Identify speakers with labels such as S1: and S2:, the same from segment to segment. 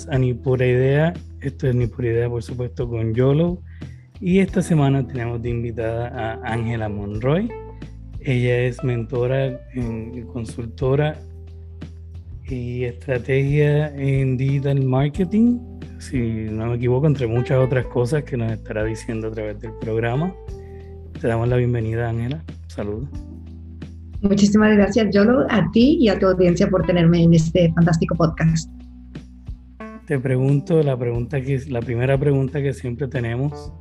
S1: más a Ni Pura Idea. Esto es Ni Pura Idea, por supuesto, con Yolo. Y esta semana tenemos de invitada a Ángela Monroy. Ella es mentora, en, consultora y estrategia en digital marketing, si no me equivoco, entre muchas otras cosas que nos estará diciendo a través del programa. Te damos la bienvenida, Ángela. Saludos.
S2: Muchísimas gracias, Yolo, a ti y a tu audiencia por tenerme en este fantástico podcast.
S1: Te pregunto la pregunta que la primera pregunta que siempre tenemos.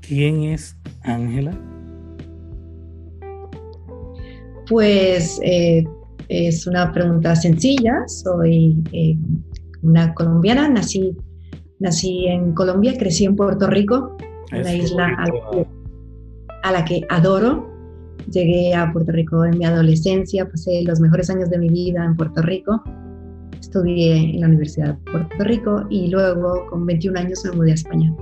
S1: ¿Quién es Ángela?
S2: Pues eh, es una pregunta sencilla. Soy eh, una colombiana, nací, nací en Colombia, crecí en Puerto Rico, una isla a la que adoro Llegué a Puerto Rico en mi adolescencia, pasé los mejores años de mi vida en Puerto Rico. Estudié en la Universidad de Puerto Rico y luego con 21 años me mudé a España.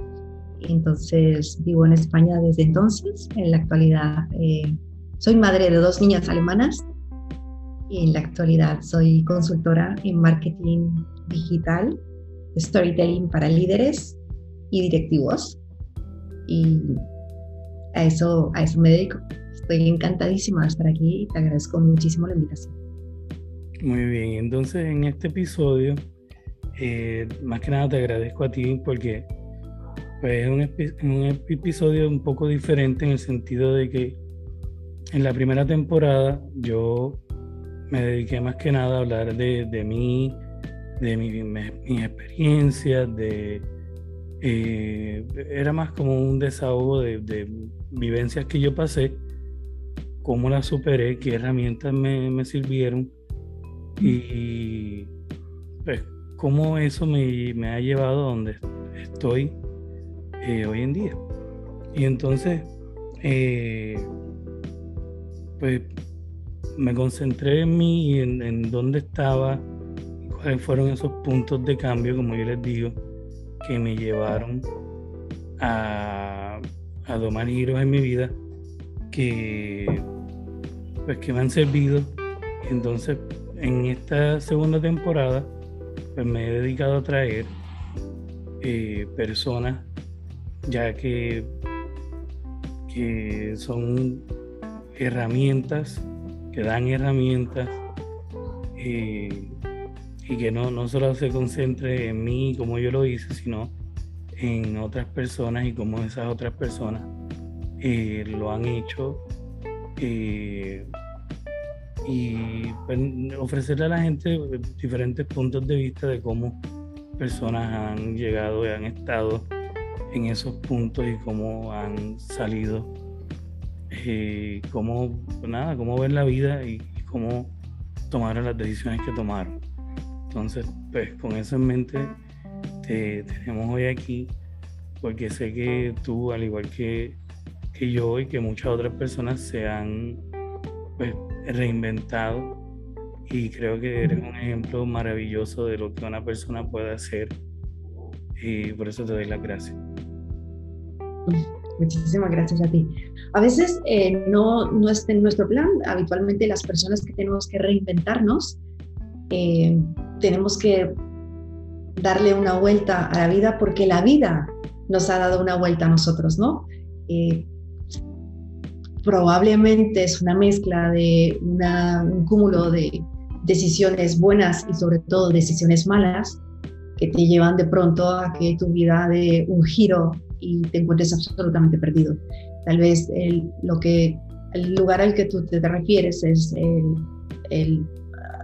S2: Entonces vivo en España desde entonces. En la actualidad eh, soy madre de dos niñas alemanas y en la actualidad soy consultora en marketing digital, storytelling para líderes y directivos. Y a eso, a eso me dedico. Estoy encantadísima de estar aquí y te agradezco muchísimo la invitación.
S1: Muy bien, entonces en este episodio, eh, más que nada te agradezco a ti porque pues, es un, episodio un poco diferente en el sentido de que en la primera temporada yo me dediqué más que nada a hablar de, de mí, de mi, mis experiencias, de, eh, era más como un desahogo de, de, vivencias que yo pasé cómo la superé, qué herramientas me, sirvieron y pues cómo eso me, ha llevado a donde estoy eh, hoy en día. Y entonces, eh, pues me concentré en mí y en, dónde estaba, cuáles fueron esos puntos de cambio, como yo les digo, que me llevaron a, a tomar giros en mi vida que pues que me han servido. Entonces, en esta segunda temporada, pues me he dedicado a traer eh, personas, ya que, que son herramientas, que dan herramientas eh, y que no, no solo se concentre en mí como yo lo hice, sino en otras personas y cómo esas otras personas eh, lo han hecho y pues, ofrecerle a la gente diferentes puntos de vista de cómo personas han llegado y han estado en esos puntos y cómo han salido, eh, cómo, pues, nada, cómo ven la vida y, cómo tomaron las decisiones que tomaron. Entonces, pues con eso en mente, te tenemos hoy aquí, porque sé que tú, al igual que que yo y que muchas otras personas se han pues, reinventado y creo que eres un ejemplo maravilloso de lo que una persona puede hacer y por eso te doy las gracias.
S2: Muchísimas gracias a ti. A veces eh, no, no está en nuestro plan. Habitualmente las personas que tenemos que reinventarnos, eh, tenemos que darle una vuelta a la vida porque la vida nos ha dado una vuelta a nosotros, ¿no? Eh, probablemente es una mezcla de un cúmulo de decisiones buenas y sobre todo decisiones malas que te llevan de pronto a que tu vida dé un giro y te encuentres absolutamente perdido. Tal vez el, lo que, el lugar al que tú te refieres es el, el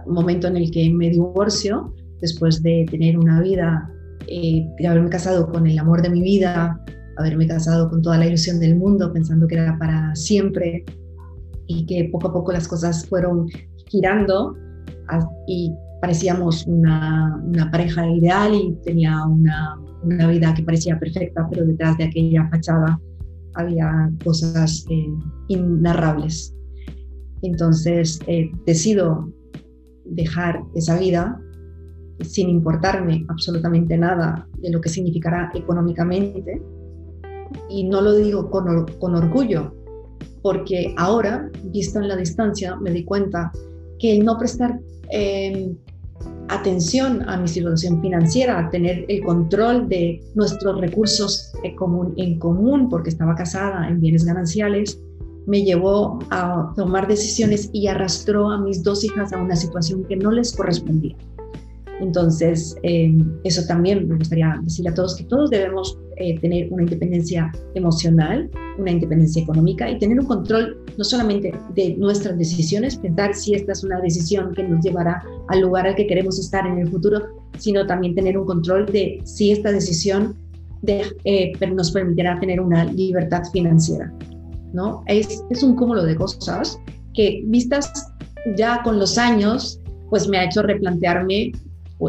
S2: momento en el que me divorcio después de tener una vida, eh, de haberme casado con el amor de mi vida, haberme casado con toda la ilusión del mundo, pensando que era para siempre y que poco a poco las cosas fueron girando y parecíamos una, una pareja ideal y tenía una, una, vida que parecía perfecta, pero detrás de aquella fachada había cosas eh, inarrables. Entonces eh, decido dejar esa vida sin importarme absolutamente nada de lo que significará económicamente y no lo digo con, orgullo, porque ahora, visto en la distancia, me di cuenta que el no prestar em, atención a mi situación financiera, a tener el control de nuestros recursos en común, porque estaba casada en bienes gananciales, me llevó a tomar decisiones y arrastró a mis dos hijas a una situación que no les correspondía. Entonces, eh, eso también me gustaría decirle a todos que todos debemos eh, tener una independencia emocional, una independencia económica y tener un control no solamente de nuestras decisiones, pensar si esta es una decisión que nos llevará al lugar al que queremos estar en el futuro, sino también tener un control de si esta decisión de, eh, nos permitirá tener una libertad financiera. ¿no? Es, es un cúmulo de cosas que vistas ya con los años, pues me ha hecho replantearme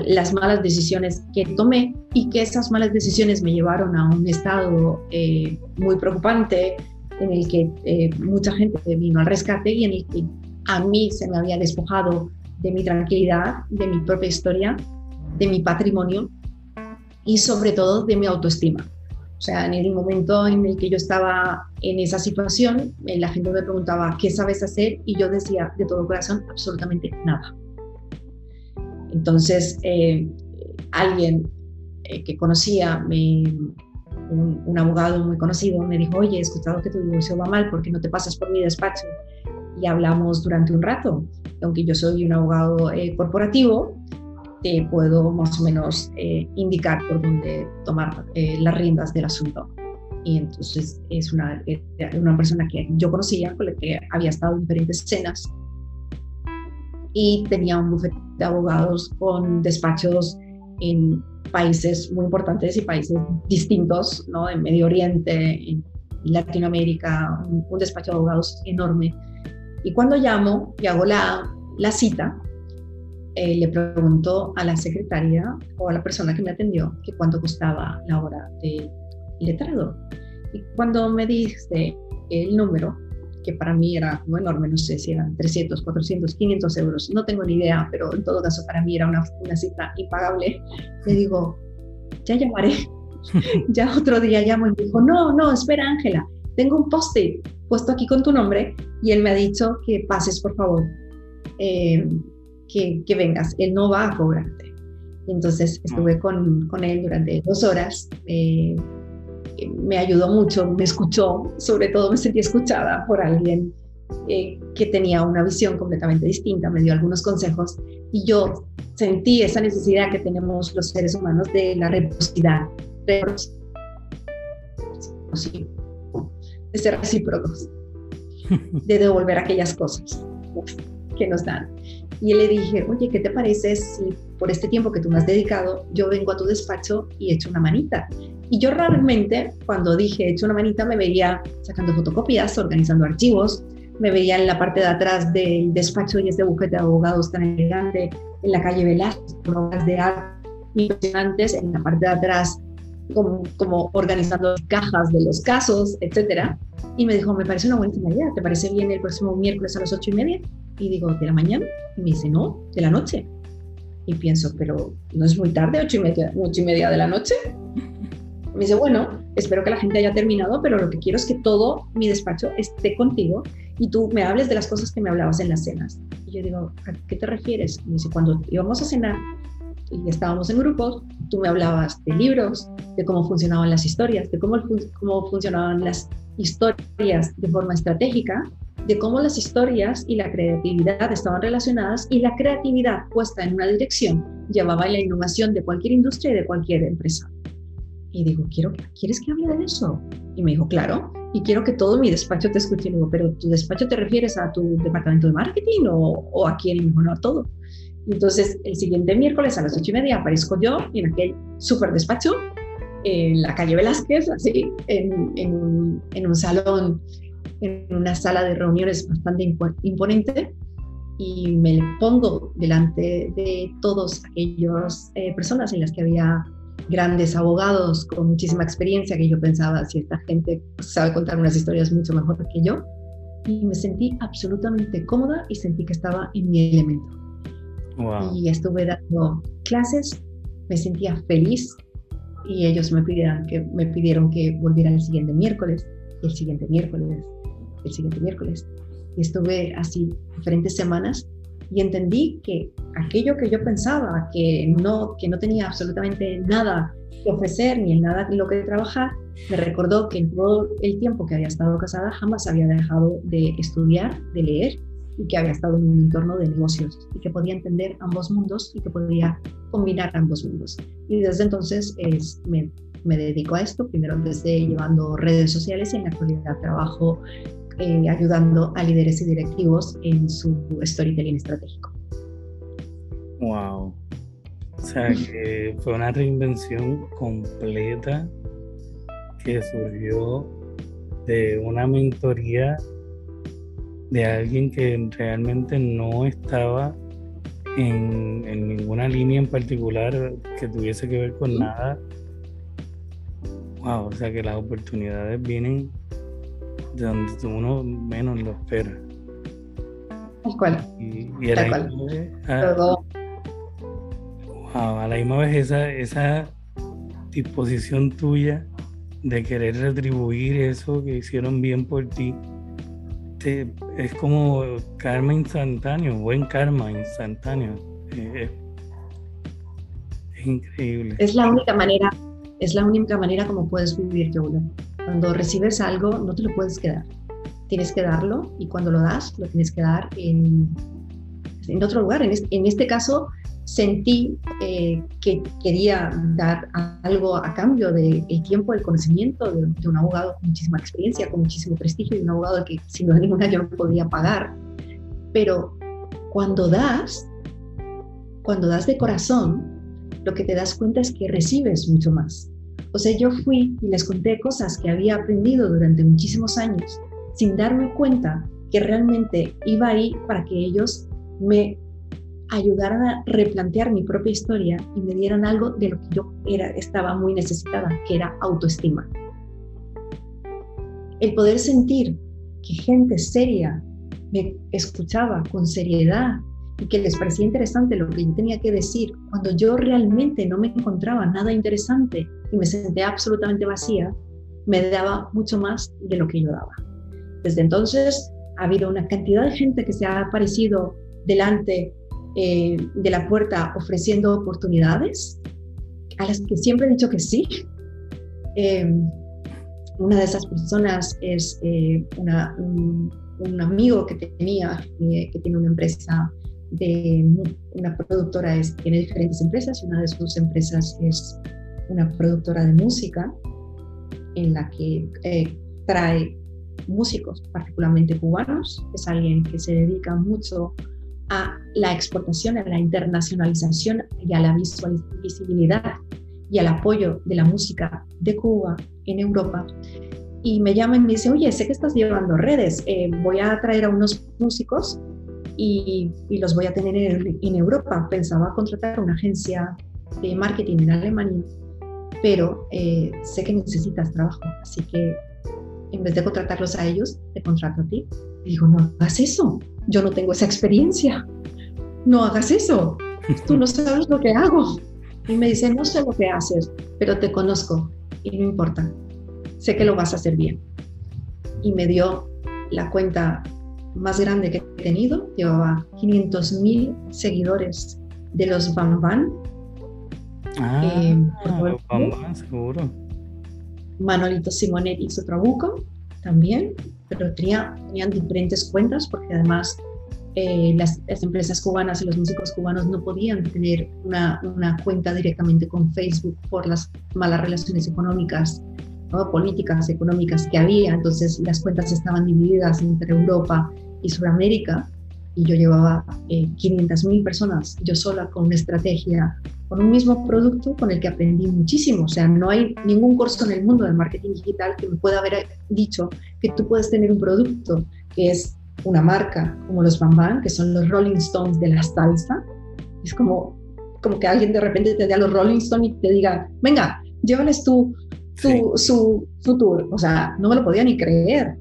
S2: las malas decisiones que tomé y que esas malas decisiones me llevaron a un estado eh, muy preocupante en el que eh, mucha gente vino al rescate y en el que a mí se me había despojado de mi tranquilidad, de mi propia historia, de mi patrimonio y sobre todo de mi autoestima. O sea, en el momento en el que yo estaba en esa situación, eh, la gente me preguntaba, ¿qué sabes hacer? Y yo decía de todo corazón, absolutamente nada. Entonces, eh, alguien eh, que conocía, un, abogado muy conocido, me dijo, oye, he escuchado que tu divorcio va mal, ¿por qué no te pasas por mi despacho? Y hablamos durante un rato. Aunque yo soy un abogado eh, corporativo, te puedo más o menos indicar por dónde tomar las riendas del asunto. Y entonces es una, una persona que yo conocía, con la que había estado en diferentes escenas y tenía un bufete de abogados con despachos en países muy importantes y países distintos, ¿no? En Medio Oriente, en Latinoamérica, un, despacho de abogados enorme. Y cuando llamo y hago la, la cita, eh, le pregunto a la secretaria o a la persona que me atendió que cuánto costaba la hora de letrado. Y cuando me dice el número, que para mí era muy enorme, no sé si eran 300, 400, 500 euros, no tengo ni idea, pero en todo caso para mí era una, una cifra impagable. Le digo, ya llamaré, ya otro día llamo y me dijo, no, no, espera Ángela, tengo un post-it puesto aquí con tu nombre y él me ha dicho que pases por favor, eh, que, que, vengas, él no va a cobrarte. Entonces estuve con, con él durante dos horas. Eh, me ayudó mucho, me escuchó, sobre todo me sentí escuchada por alguien eh, que tenía una visión completamente distinta, me dio algunos consejos y yo sentí esa necesidad que tenemos los seres humanos de la reciprocidad, de ser recíprocos, de devolver aquellas cosas que nos dan. Y le dije, oye, ¿qué te parece si por este tiempo que tú me has dedicado, yo vengo a tu despacho y echo una manita? Y yo realmente, cuando dije hecho una manita, me veía sacando fotocopias, organizando archivos, me veía en la parte de atrás del despacho y este bufete de abogados tan elegante, en la calle con obras de arte impresionantes, en la parte de atrás como, como, organizando cajas de los casos, etcétera. Y me dijo, me parece una buena idea, ¿te parece bien el próximo miércoles a las ocho y media? Y digo, ¿de la mañana? Y me dice, no, de la noche. Y pienso, pero ¿no es muy tarde, ocho y media, ocho y media de la noche? Me dice, bueno, espero que la gente haya terminado, pero lo que quiero es que todo mi despacho esté contigo y tú me hables de las cosas que me hablabas en las cenas. Y yo digo, ¿a qué te refieres? Me dice, cuando íbamos a cenar y estábamos en grupos, tú me hablabas de libros, de cómo funcionaban las historias, de cómo, cómo funcionaban las historias de forma estratégica, de cómo las historias y la creatividad estaban relacionadas y la creatividad puesta en una dirección llevaba a la innovación de cualquier industria y de cualquier empresa. Y digo, quiero, ¿quieres que hable de eso? Y me dijo, claro, y quiero que todo mi despacho te escuche. Y digo, pero ¿tu despacho te refieres a tu departamento de marketing o, o a quién? Y me dijo, no, a todo. Entonces el siguiente miércoles a las ocho y media aparezco yo en aquel súper despacho en la calle Velázquez, así, en, en, en, un salón, en una sala de reuniones bastante imponente, y me pongo delante de todos aquellos eh, personas en las que había grandes abogados con muchísima experiencia que yo pensaba, si esta gente sabe contar unas historias mucho mejor que yo, y me sentí absolutamente cómoda y sentí que estaba en mi elemento. Y estuve dando clases, me sentía feliz y ellos me pidieron que, me pidieron que volviera el siguiente miércoles, el siguiente miércoles, el siguiente miércoles. Y estuve así diferentes semanas y entendí que aquello que yo pensaba que no, que no tenía absolutamente nada que ofrecer ni en nada en lo que trabajar, me recordó que en todo el tiempo que había estado casada jamás había dejado de estudiar, de leer y que había estado en un entorno de negocios y que podía entender ambos mundos y que podía combinar ambos mundos. Y desde entonces es, me, me dedico a esto. Primero empecé llevando redes sociales y en la actualidad trabajo eh, ayudando a líderes y directivos en su storytelling estratégico.
S1: Wow. O sea que fue una reinvención completa que surgió de una mentoría de alguien que realmente no estaba en, ninguna línea en particular que tuviese que ver con nada. Wow, o sea que las oportunidades vienen de donde uno menos lo espera.
S2: Tal cual.
S1: Y, y a, la wow, a la misma vez esa, esa disposición tuya de querer retribuir eso que hicieron bien por ti, es como karma instantáneo, buen karma instantáneo. es increíble.
S2: Es la única manera, es la única manera como puedes vivir, Yola. Cuando recibes algo, no te lo puedes quedar. Tienes que darlo y cuando lo das, lo tienes que dar en, en otro lugar. En en este caso, sentí eh, que quería dar algo a cambio del tiempo, del conocimiento de, un abogado con muchísima experiencia, con muchísimo prestigio y un abogado que sin duda ninguna yo no podía pagar. Pero cuando das, cuando das de corazón, lo que te das cuenta es que recibes mucho más. O sea, yo fui y les conté cosas que había aprendido durante muchísimos años sin darme cuenta que realmente iba ahí para que ellos me ayudaran a replantear mi propia historia y me dieran algo de lo que yo era, estaba muy necesitada, que era autoestima. El poder sentir que gente seria me escuchaba con seriedad y que les parecía interesante lo que yo tenía que decir, cuando yo realmente no me encontraba nada interesante y me sentía absolutamente vacía, me daba mucho más de lo que yo daba. Desde entonces ha habido una cantidad de gente que se ha aparecido delante eh, de la puerta ofreciendo oportunidades a las que siempre he dicho que sí. Eh, una de esas personas es eh, un, amigo que tenía, que tiene una empresa de una productora, es, tiene diferentes empresas, una de sus empresas es una productora de música en la que trae músicos, particularmente cubanos, es alguien que se dedica mucho a la exportación, a la internacionalización y a la visibilidad y al apoyo de la música de Cuba en Europa. Y me llama y me dice, oye, sé que estás llevando redes, eh, voy a traer a unos músicos y, los voy a tener en, Europa. Pensaba contratar una agencia de marketing en Alemania, pero eh, sé que necesitas trabajo, así que en vez de contratarlos a ellos, te contrato a ti. Y digo, no hagas eso, yo no tengo esa experiencia, no hagas eso, tú no sabes lo que hago. Y me dice, no sé lo que haces, pero te conozco y no importa, sé que lo vas a hacer bien. Y me dio la cuenta más grande que he tenido, llevaba 500 mil seguidores de los Bam
S1: Ah, eh, los Bam seguro.
S2: Manolito Simonetti su trabuco también, pero tenía, tenían diferentes cuentas porque además eh, las, empresas cubanas y los músicos cubanos no podían tener una, una cuenta directamente con Facebook por las malas relaciones económicas, ¿no? políticas económicas que había. Entonces las cuentas estaban divididas entre Europa y Sudamérica y yo llevaba eh, 500.000 personas yo sola con una estrategia, con un mismo producto con el que aprendí muchísimo. O sea, no hay ningún curso en el mundo del marketing digital que me pueda haber dicho que tú puedes tener un producto que es una marca como los Bambam, que son los Rolling Stones de la salsa. Es como, como que alguien de repente te dé a los Rolling Stones y te diga, venga, llévales tú su, su, su tour. O sea, no me lo podía ni creer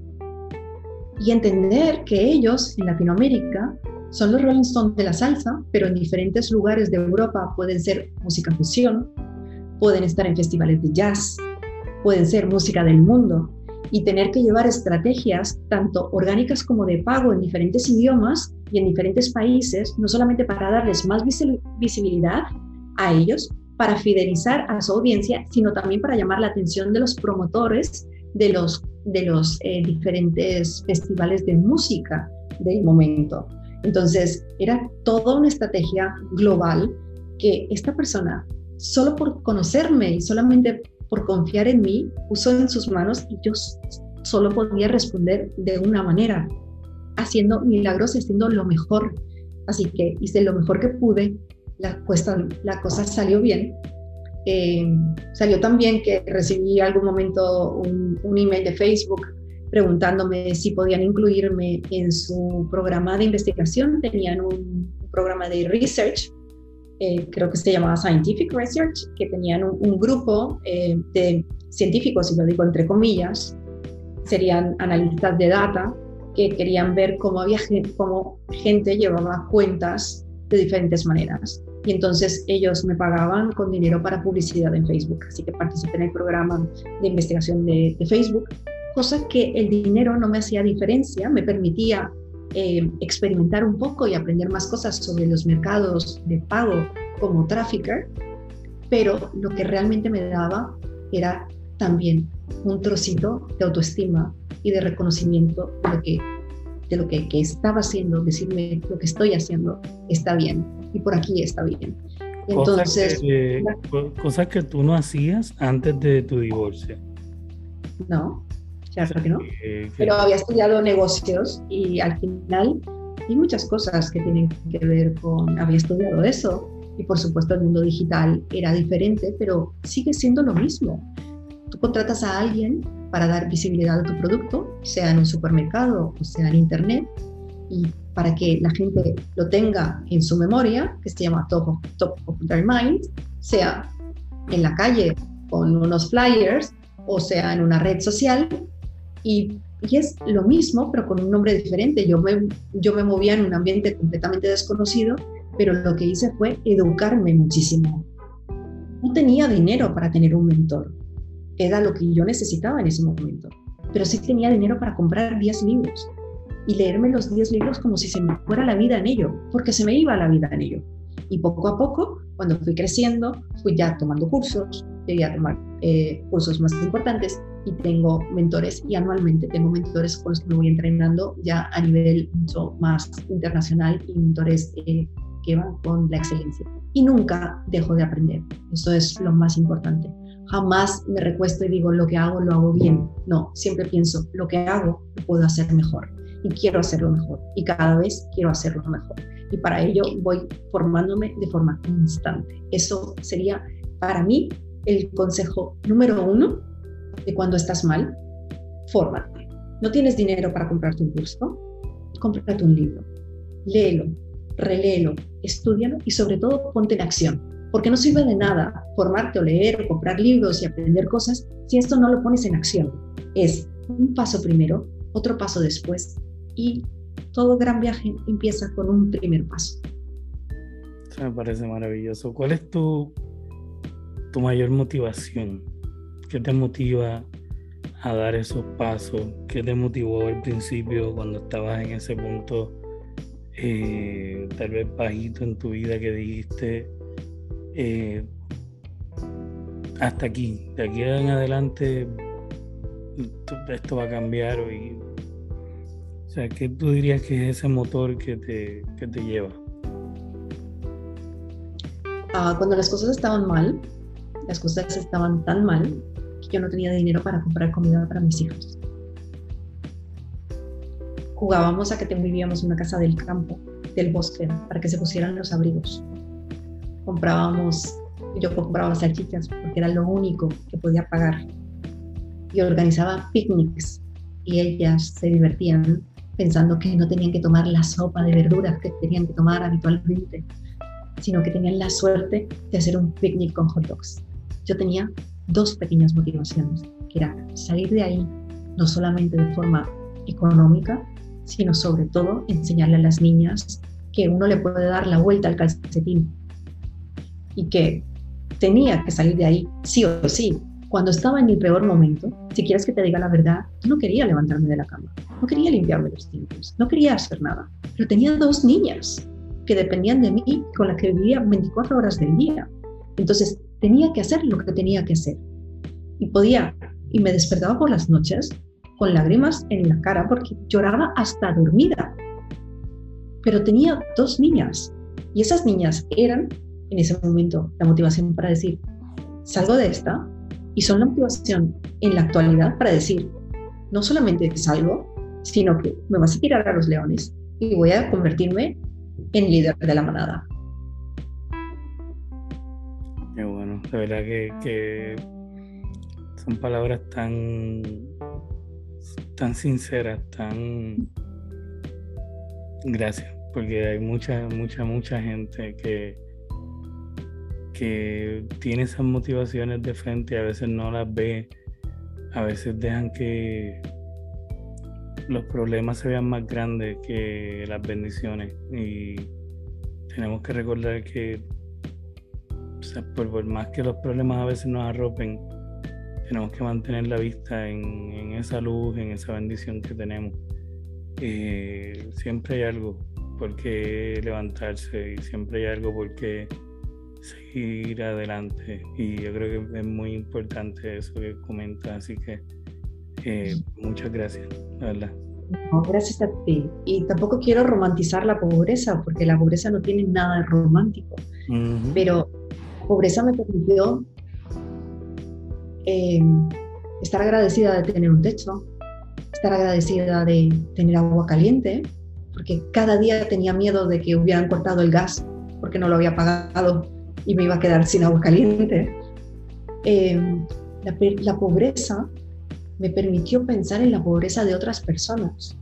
S2: y entender que ellos en Latinoamérica son los Rolling Stones de la salsa, pero en diferentes lugares de Europa pueden ser música fusión, pueden estar en festivales de jazz, pueden ser música del mundo. y tener que llevar estrategias tanto orgánicas como de pago en diferentes idiomas y en diferentes países, no solamente para darles más visibilidad a ellos, para fidelizar a su audiencia, sino también para llamar la atención de los promotores de los, de los eh, diferentes festivales de música del momento. Entonces, era toda una estrategia global que esta persona, solo por conocerme y solamente por confiar en mí, puso en sus manos y yo solo podía responder de una manera, haciendo milagros haciendo lo mejor. Así que hice lo mejor que pude, la, cosa salió bien. Eh, salió también que recibí algún momento un email de Facebook preguntándome si podían incluirme en su programa de investigación. Tenían un programa de research eh, creo que se llamaba Scientific Research, que tenían un, grupo eh, de científicos, y lo digo entre comillas, serían analistas de data, que querían ver cómo, había, cómo gente llevaba cuentas de diferentes maneras. Y entonces ellos me pagaban con dinero para publicidad en Facebook. Así que participé en el programa de investigación de Facebook, cosa que el dinero no me hacía diferencia, me permitía eh, experimentar un poco y aprender más cosas sobre los mercados de pago como trafficker, pero lo que realmente me daba era también un trocito de autoestima y de reconocimiento de lo que, de lo que, estaba haciendo, decirme lo que estoy haciendo está bien y por aquí está bien.
S1: Entonces, cosas que tú no hacías antes de tu divorcio.
S2: No, claro que no. Pero había estudiado negocios y al final hay muchas cosas que tienen que ver con, había estudiado eso y por supuesto el mundo digital era diferente, pero sigue siendo lo mismo. Tú contratas a alguien para dar visibilidad a tu producto, sea en un supermercado o sea en internet, y para que la gente lo tenga en su memoria, que se llama top of, top of their mind, sea en la calle con unos flyers o sea en una red social, y, es lo mismo, pero con un nombre diferente. Yo me, yo me movía en un ambiente completamente desconocido, pero lo que hice fue educarme muchísimo. No tenía dinero para tener un mentor, era lo que yo necesitaba en ese momento, pero sí tenía dinero para comprar 10 libros y leerme los 10 libros como si se me fuera la vida en ello, porque se me iba la vida en ello. Y poco a poco, cuando fui creciendo, fui ya tomando cursos, llegué a tomar eh, cursos más importantes y tengo mentores y anualmente tengo mentores con los que me voy entrenando ya a nivel mucho más internacional y mentores eh, que van con la excelencia. Y nunca dejo de aprender. Eso es lo más importante. Jamás me recuesto y digo lo que hago lo hago bien. No, siempre pienso lo que hago lo puedo hacer mejor y quiero hacerlo mejor y cada vez quiero hacerlo mejor. Y para ello voy formándome de forma constante. Eso sería para mí el consejo número uno de cuando estás mal, fórmate. ¿No tienes dinero para comprarte un curso? Cómprate un libro, léelo, reléelo, estudialo y sobre todo ponte en acción. Porque no sirve de nada formarte o leer o comprar libros y aprender cosas si esto no lo pones en acción. Es un paso primero, otro paso después y todo gran viaje empieza con un primer paso.
S1: me parece maravilloso. ¿Cuál es tu, tu mayor motivación ¿Qué te motiva a dar esos pasos? ¿Qué te motivó al principio cuando estabas en ese punto, eh, tal vez bajito en tu vida que dijiste, eh, hasta aquí, de aquí en adelante esto va a cambiar? O sea, ¿qué tú dirías que es ese motor que te, que te lleva?
S2: Ah, cuando las cosas estaban mal, las cosas estaban tan mal yo no tenía dinero para comprar comida para mis hijos. Jugábamos a que vivíamos en una casa del campo, del bosque, para que se pusieran los abrigos. Comprábamos, yo compraba salchichas porque era lo único que podía pagar. Y organizaba picnics y ellas se divertían pensando que no tenían que tomar la sopa de verduras que tenían que tomar habitualmente, sino que tenían la suerte de hacer un picnic con hot dogs. Yo tenía dos pequeñas motivaciones, que era salir de ahí no solamente de forma económica, sino sobre todo enseñarle a las niñas que uno le puede dar la vuelta al calcetín y que tenía que salir de ahí sí o sí, cuando estaba en mi peor momento, si quieres que te diga la verdad, no quería levantarme de la cama, no quería limpiarme los dientes, no quería hacer nada. Pero tenía dos niñas que dependían de mí, con las que vivía 24 horas del día. Entonces tenía que hacer lo que tenía que hacer. Y podía, y me despertaba por las noches con lágrimas en la cara porque lloraba hasta dormida. Pero tenía dos niñas y esas niñas eran en ese momento la motivación para decir, salgo de esta y son la motivación en la actualidad para decir, no solamente salgo, sino que me vas a tirar a los leones y voy a convertirme en líder de la manada.
S1: De verdad que, son palabras tan, tan sinceras, tan... Gracias, porque hay mucha, mucha, mucha gente que, que tiene esas motivaciones de frente y a veces no las ve, a veces dejan que los problemas se vean más grandes que las bendiciones. Y tenemos que recordar que por, más que los problemas a veces nos arropen, tenemos que mantener la vista en, esa luz, en esa bendición que tenemos. Eh, siempre hay algo por qué levantarse y siempre hay algo por qué seguir adelante. Y yo creo que es muy importante eso que comentas, así que eh, muchas gracias, la verdad.
S2: gracias a ti. Y tampoco quiero romantizar la pobreza, porque la pobreza no tiene nada de romántico. Pero pobreza me permitió eh, estar agradecida de tener un techo, estar agradecida de tener agua caliente, porque cada día tenía miedo de que hubieran cortado el gas porque no lo había pagado y me iba a quedar sin agua caliente. Eh, la, pobreza me permitió pensar en la pobreza de otras personas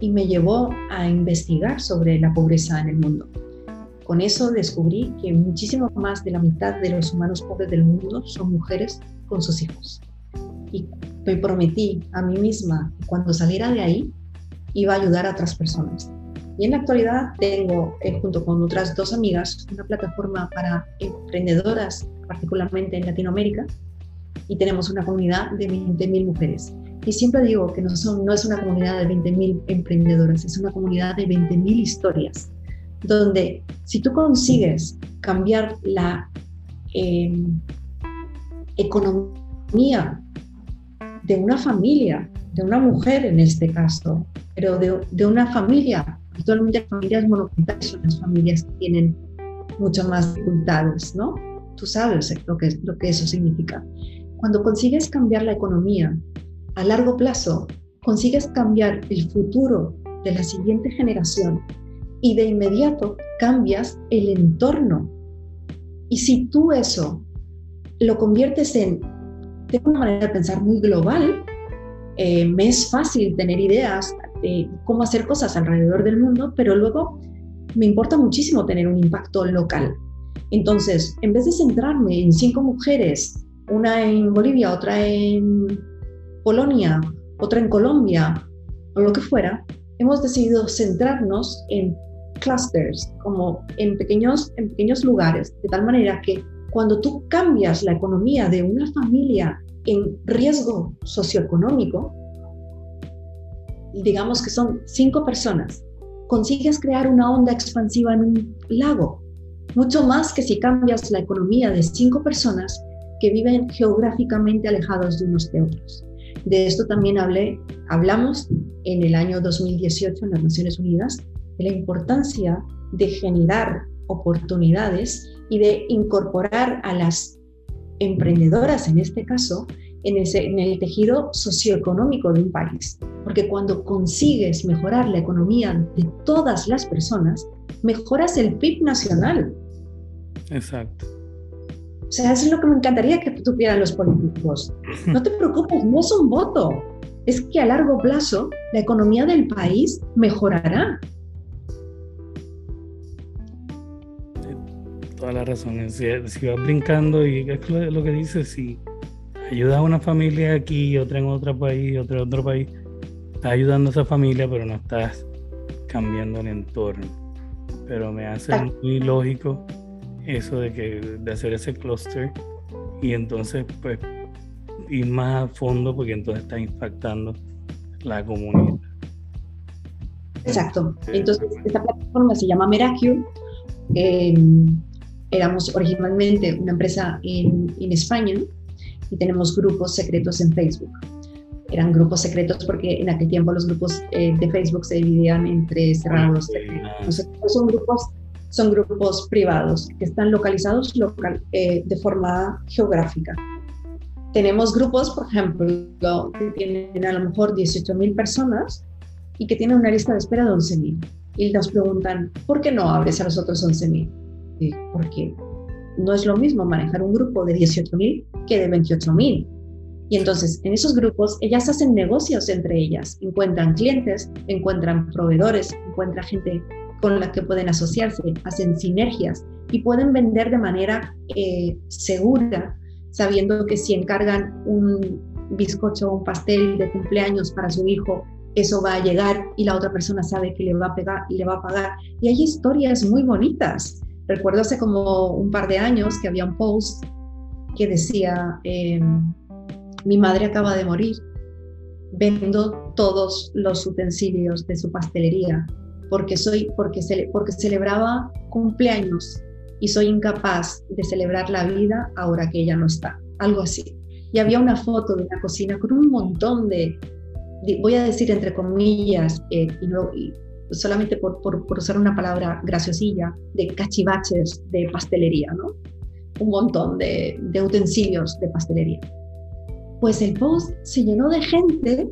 S2: y me llevó a investigar sobre la pobreza en el mundo. Con eso descubrí que muchísimo más de la mitad de los humanos pobres del mundo son mujeres con sus hijos. Y me prometí a mí misma que cuando saliera de ahí iba a ayudar a otras personas. Y en la actualidad tengo, eh, junto con otras dos amigas, una plataforma para emprendedoras, particularmente en Latinoamérica, y tenemos una comunidad de 20.000 mujeres. Y siempre digo que no, no es una comunidad de 20.000 emprendedoras, es una comunidad de 20.000 historias, donde si tú consigues cambiar la em, economía de una familia, de una mujer en este caso, pero de, una familia Actualmente familias monoparentales son las familias que tienen muchas más dificultades, ¿no? Tú sabes lo que, lo que eso significa. Cuando consigues cambiar la economía a largo plazo, consigues cambiar el futuro de la siguiente generación y de inmediato cambias el entorno. Y si tú eso lo conviertes en, de una manera de pensar muy global, eh, me es fácil tener ideas cómo hacer cosas alrededor del mundo, pero luego me importa muchísimo tener un impacto local. Entonces, en vez de centrarme en cinco mujeres, una en Bolivia, otra en Polonia, otra en Colombia, o lo que fuera, hemos decidido centrarnos en clusters, como en pequeños, en pequeños lugares, de tal manera que cuando tú cambias la economía de una familia en riesgo socioeconómico, digamos que son cinco personas, consigues crear una onda expansiva en un lago, mucho más que si cambias la economía de cinco personas que viven geográficamente alejados de unos de otros. De esto también hablé, hablamos en el año 2018 en las Naciones Unidas de la importancia de generar oportunidades y de incorporar a las emprendedoras, en este caso, en, en el tejido socioeconómico de un país. Porque cuando consigues mejorar la economía de todas las personas, mejoras el PIB nacional.
S1: Exacto.
S2: O sea, eso es lo que me encantaría que tuvieran los políticos. No te preocupes, no es un voto. Es que a largo plazo la economía del país mejorará.
S1: Toda la razón. Si, si vas brincando y es lo, que dices, si ayudas a una familia aquí, otra en otro país, otra en otro país, estás ayudando a esa familia, pero no estás cambiando el entorno. Pero me hace muy lógico eso de que de hacer ese clúster y entonces pues ir más a fondo porque entonces está impactando la comunidad.
S2: Exacto. Entonces, esta plataforma se llama Meracure. Em, éramos originalmente una empresa en, en, España y tenemos grupos secretos en Facebook. Eran grupos secretos porque en aquel tiempo los grupos eh, de Facebook se dividían entre cerrados. son grupos son grupos privados que están localizados local, eh, de forma geográfica. Tenemos grupos, por ejemplo, que tienen a lo mejor 18.000 personas y que tienen una lista de espera de 11.000. Y nos preguntan, ¿por qué no abres a los otros 11.000? Porque no es lo mismo manejar un grupo de 18.000 que de 28.000. Y entonces, en esos grupos, ellas hacen negocios entre ellas, encuentran clientes, encuentran proveedores, encuentran gente con la que pueden asociarse, hacen sinergias y pueden vender de manera eh, segura, sabiendo que si encargan un bizcocho o un pastel de cumpleaños para su hijo, eso va a llegar y la otra persona sabe que le va a pegar y le va a pagar. Y hay historias muy bonitas. Recuerdo hace como un par de años que había un post que decía, em, mi madre acaba de morir, vendo todos los utensilios de su pastelería porque, soy, porque, porque celebraba cumpleaños y soy incapaz de celebrar la vida ahora que ella no está, algo así. Y había una foto de una cocina con un montón de, voy a decir entre comillas, eh, y, no, solamente por, por, por, usar una palabra graciosilla, de cachivaches de pastelería, ¿no? Un montón de, de utensilios de pastelería. Pues el post se llenó de gente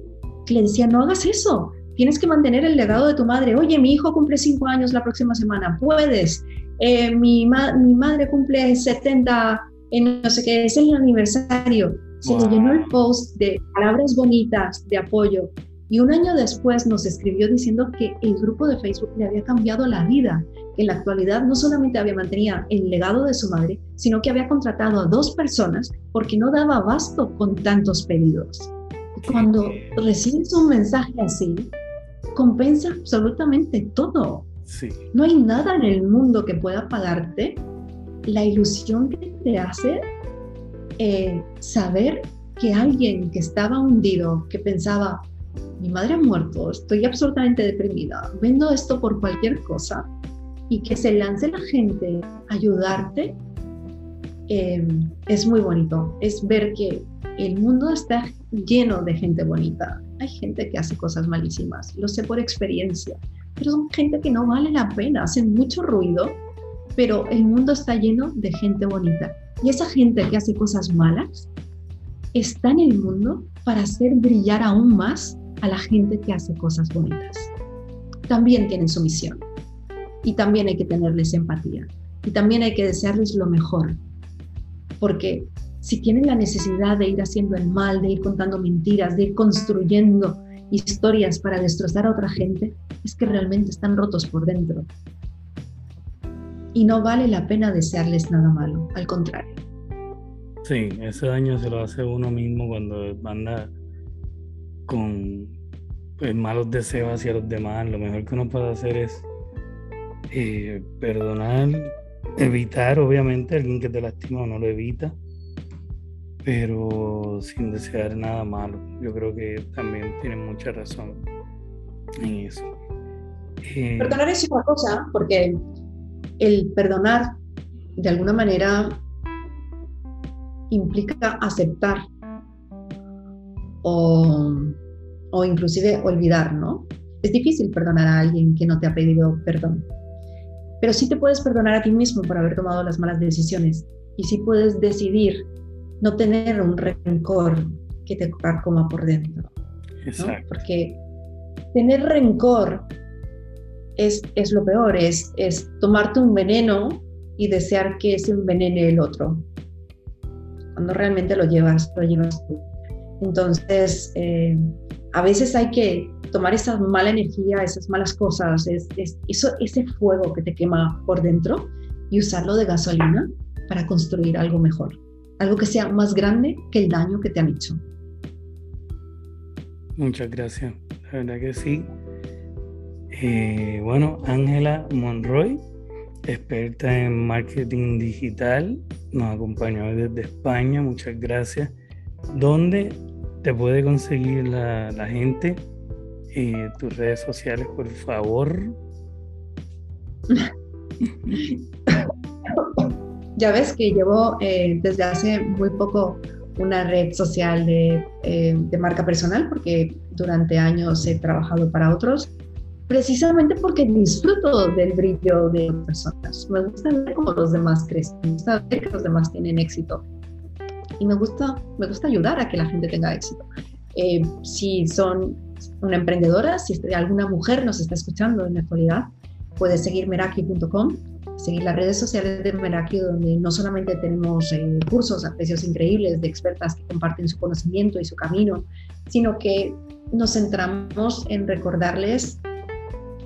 S2: que le decía, no hagas eso, Tienes que mantener el legado de tu madre. Oye, mi hijo cumple cinco años la próxima semana. Puedes. Eh, mi, mi madre cumple 70 en no sé qué, es el aniversario. Se le llenó el post de palabras bonitas, de apoyo. Y un año después nos escribió diciendo que el grupo de Facebook le había cambiado la vida, que en la actualidad no solamente había mantenido el legado de su madre, sino que había contratado a dos personas porque no daba abasto con tantos pedidos. Cuando recibes un mensaje así, compensa absolutamente todo. No hay nada en el mundo que pueda pagarte la ilusión que te hace eh, saber que alguien que estaba hundido, que pensaba, mi madre ha muerto, estoy absolutamente deprimida, vendo esto por cualquier cosa, y que se lance la gente a ayudarte, eh, es muy bonito. Es ver que el mundo está lleno de gente bonita. Hay gente que hace cosas malísimas, lo sé por experiencia, pero son gente que no vale la pena, hacen mucho ruido, pero el mundo está lleno de gente bonita. Y esa gente que hace cosas malas está en el mundo para hacer brillar aún más a la gente que hace cosas bonitas. También tienen su misión y también hay que tenerles empatía y también hay que desearles lo mejor, porque si tienen la necesidad de ir haciendo el mal, de ir contando mentiras, de ir construyendo historias para destrozar a otra gente, es que realmente están rotos por dentro. Y no vale la pena desearles nada malo, al contrario.
S1: Sí, ese daño se lo hace uno mismo cuando anda con pues, malos deseos hacia los demás. Lo mejor que uno puede hacer es eh, perdonar, evitar, obviamente, alguien que te lastima o no lo evita pero sin desear nada malo. Yo creo que también tiene mucha razón en eso.
S2: Eh, perdonar es una cosa, porque el perdonar de alguna manera implica aceptar o, o inclusive olvidar, ¿no? Es difícil perdonar a alguien que no te ha pedido perdón, pero sí te puedes perdonar a ti mismo por haber tomado las malas decisiones y sí puedes decidir no tener un rencor que te coma por dentro. Porque tener rencor es, es lo peor, es, es tomarte un veneno y desear que se envenene el otro. Cuando realmente lo llevas, lo llevas tú. Entonces, eh, a veces hay que tomar esa mala energía, esas malas cosas, es, eso, ese fuego que te quema por dentro y usarlo de gasolina para construir algo mejor algo que sea más grande que el daño que te han hecho.
S1: Muchas gracias, la verdad que sí. Eh, bueno, Ángela Monroy, experta en marketing digital, nos acompañó desde España, muchas gracias. ¿dónde te puede conseguir la, gente? Eh, tus redes sociales, por favor.
S2: ya ves que llevo eh, desde hace muy poco una red social de, eh, de, marca personal porque durante años he trabajado para otros, precisamente porque disfruto del brillo de personas. Me gusta ver cómo los demás crecen, me gusta ver que los demás tienen éxito y me gusta, me gusta ayudar a que la gente tenga éxito. Eh, si son una emprendedora, si alguna mujer nos está escuchando en la actualidad, puedes seguir meraki.com seguir las redes sociales de Meraki, donde no solamente tenemos eh, cursos a precios increíbles de expertas que comparten su conocimiento y su camino, sino que nos centramos en recordarles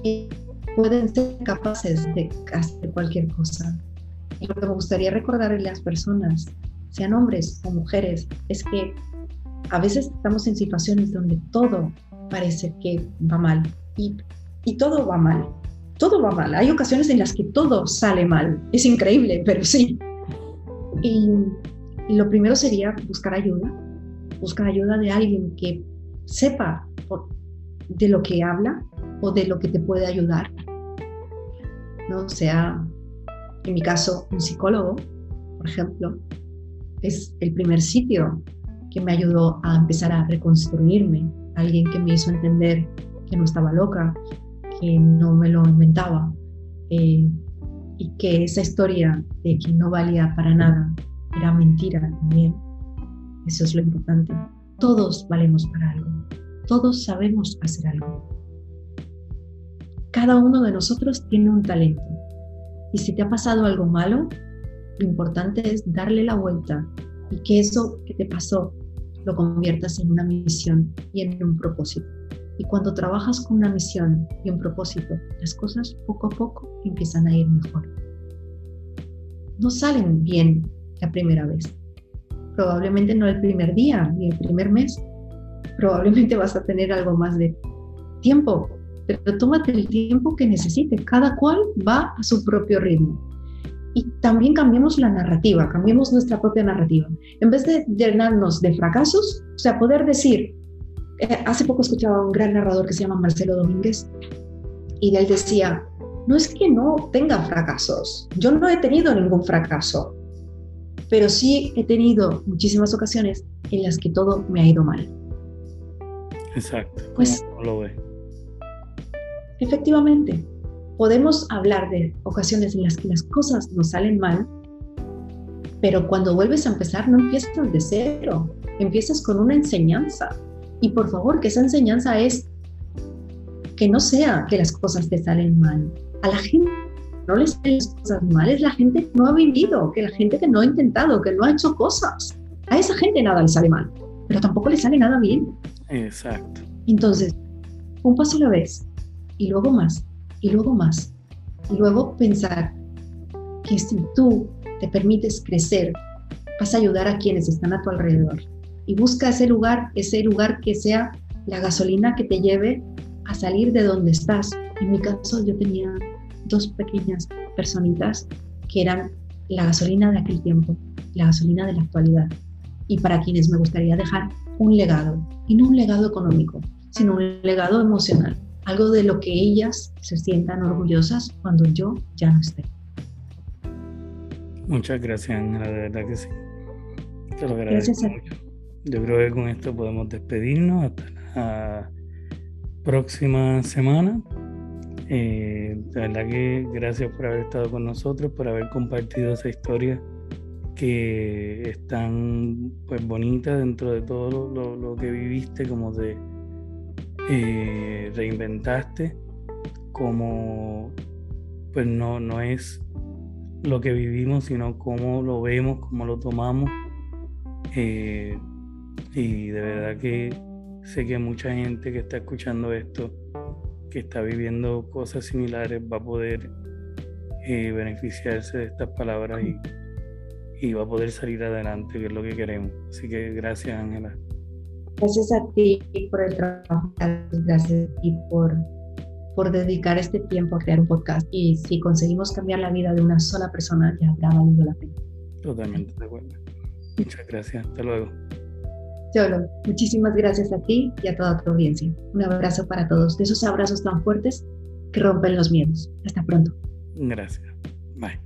S2: que pueden ser capaces de hacer cualquier cosa. Y lo que me gustaría recordarle a las personas, sean hombres o mujeres, es que a veces estamos en situaciones donde todo parece que va mal y, y todo va mal todo va mal. Hay ocasiones en las que todo sale mal. Es increíble, pero sí. Y lo primero sería buscar ayuda, buscar ayuda de alguien que sepa de lo que habla o de lo que te puede ayudar. ¿no? sea, en mi caso, un psicólogo, por ejemplo, es el primer sitio que me ayudó a empezar a reconstruirme, alguien que me hizo entender que no estaba loca, que no me lo inventaba eh, y que esa historia de que no valía para nada era mentira también. Eso es lo importante. Todos valemos para algo. Todos sabemos hacer algo. Cada uno de nosotros tiene un talento. Y si te ha pasado algo malo, lo importante es darle la vuelta y que eso que te pasó lo conviertas en una misión y en un propósito. Y cuando trabajas con una misión y un propósito, las cosas poco a poco empiezan a ir mejor. No salen bien la primera vez. Probablemente no el primer día ni el primer mes. Probablemente vas a tener algo más de tiempo, pero tómate el tiempo que necesite. Cada cual va a su propio ritmo. Y también cambiemos la narrativa, cambiemos nuestra propia narrativa. En vez de llenarnos de fracasos, o sea, poder decir, eh, hace poco escuchaba a un gran narrador que se llama Marcelo Domínguez y él decía, no es que no tenga fracasos, yo no he tenido ningún fracaso, pero sí he tenido muchísimas ocasiones en las que todo me ha ido mal.
S1: Exacto. Pues lo ve?
S2: Efectivamente, podemos hablar de ocasiones en las que las cosas nos salen mal, pero cuando vuelves a empezar no empiezas de cero, empiezas con una enseñanza. Y por favor, que esa enseñanza es que no sea que las cosas te salen mal. A la gente no le salen las cosas mal, es la gente que no ha vivido, que la gente que no ha intentado, que no ha hecho cosas. A esa gente nada le sale mal, pero tampoco le sale nada bien.
S1: Exacto.
S2: Entonces, un paso a la vez, y luego más, y luego más, y luego pensar que si tú te permites crecer, vas a ayudar a quienes están a tu alrededor y busca ese lugar, ese lugar que sea la gasolina que te lleve a salir de donde estás. En mi caso yo tenía dos pequeñas personitas que eran la gasolina de aquel tiempo, la gasolina de la actualidad. Y para quienes me gustaría dejar un legado, y no un legado económico, sino un legado emocional, algo de lo que ellas se sientan orgullosas cuando yo ya no esté.
S1: Muchas gracias, Ángela, de verdad que sí. Te lo agradezco mucho. Yo creo que con esto podemos despedirnos hasta la próxima semana. Eh, de verdad que gracias por haber estado con nosotros, por haber compartido esa historia que es tan pues, bonita dentro de todo lo, que viviste, como te eh, reinventaste, como pues no, no es lo que vivimos, sino cómo lo vemos, cómo lo tomamos. Eh, y de verdad que sé que mucha gente que está escuchando esto, que está viviendo cosas similares, va a poder eh, beneficiarse de estas palabras y, y va a poder salir adelante, que es lo que queremos. Así que gracias, Ángela.
S2: Gracias a ti por el trabajo, gracias a ti por, por dedicar este tiempo a crear un podcast. Y si conseguimos cambiar la vida de una sola persona, ya habrá valido la pena.
S1: Totalmente de acuerdo. Muchas gracias. Hasta luego.
S2: Cholo, muchísimas gracias a ti y a toda tu audiencia. Un abrazo para todos, de esos abrazos tan fuertes que rompen los miedos. Hasta pronto.
S1: Gracias. Bye.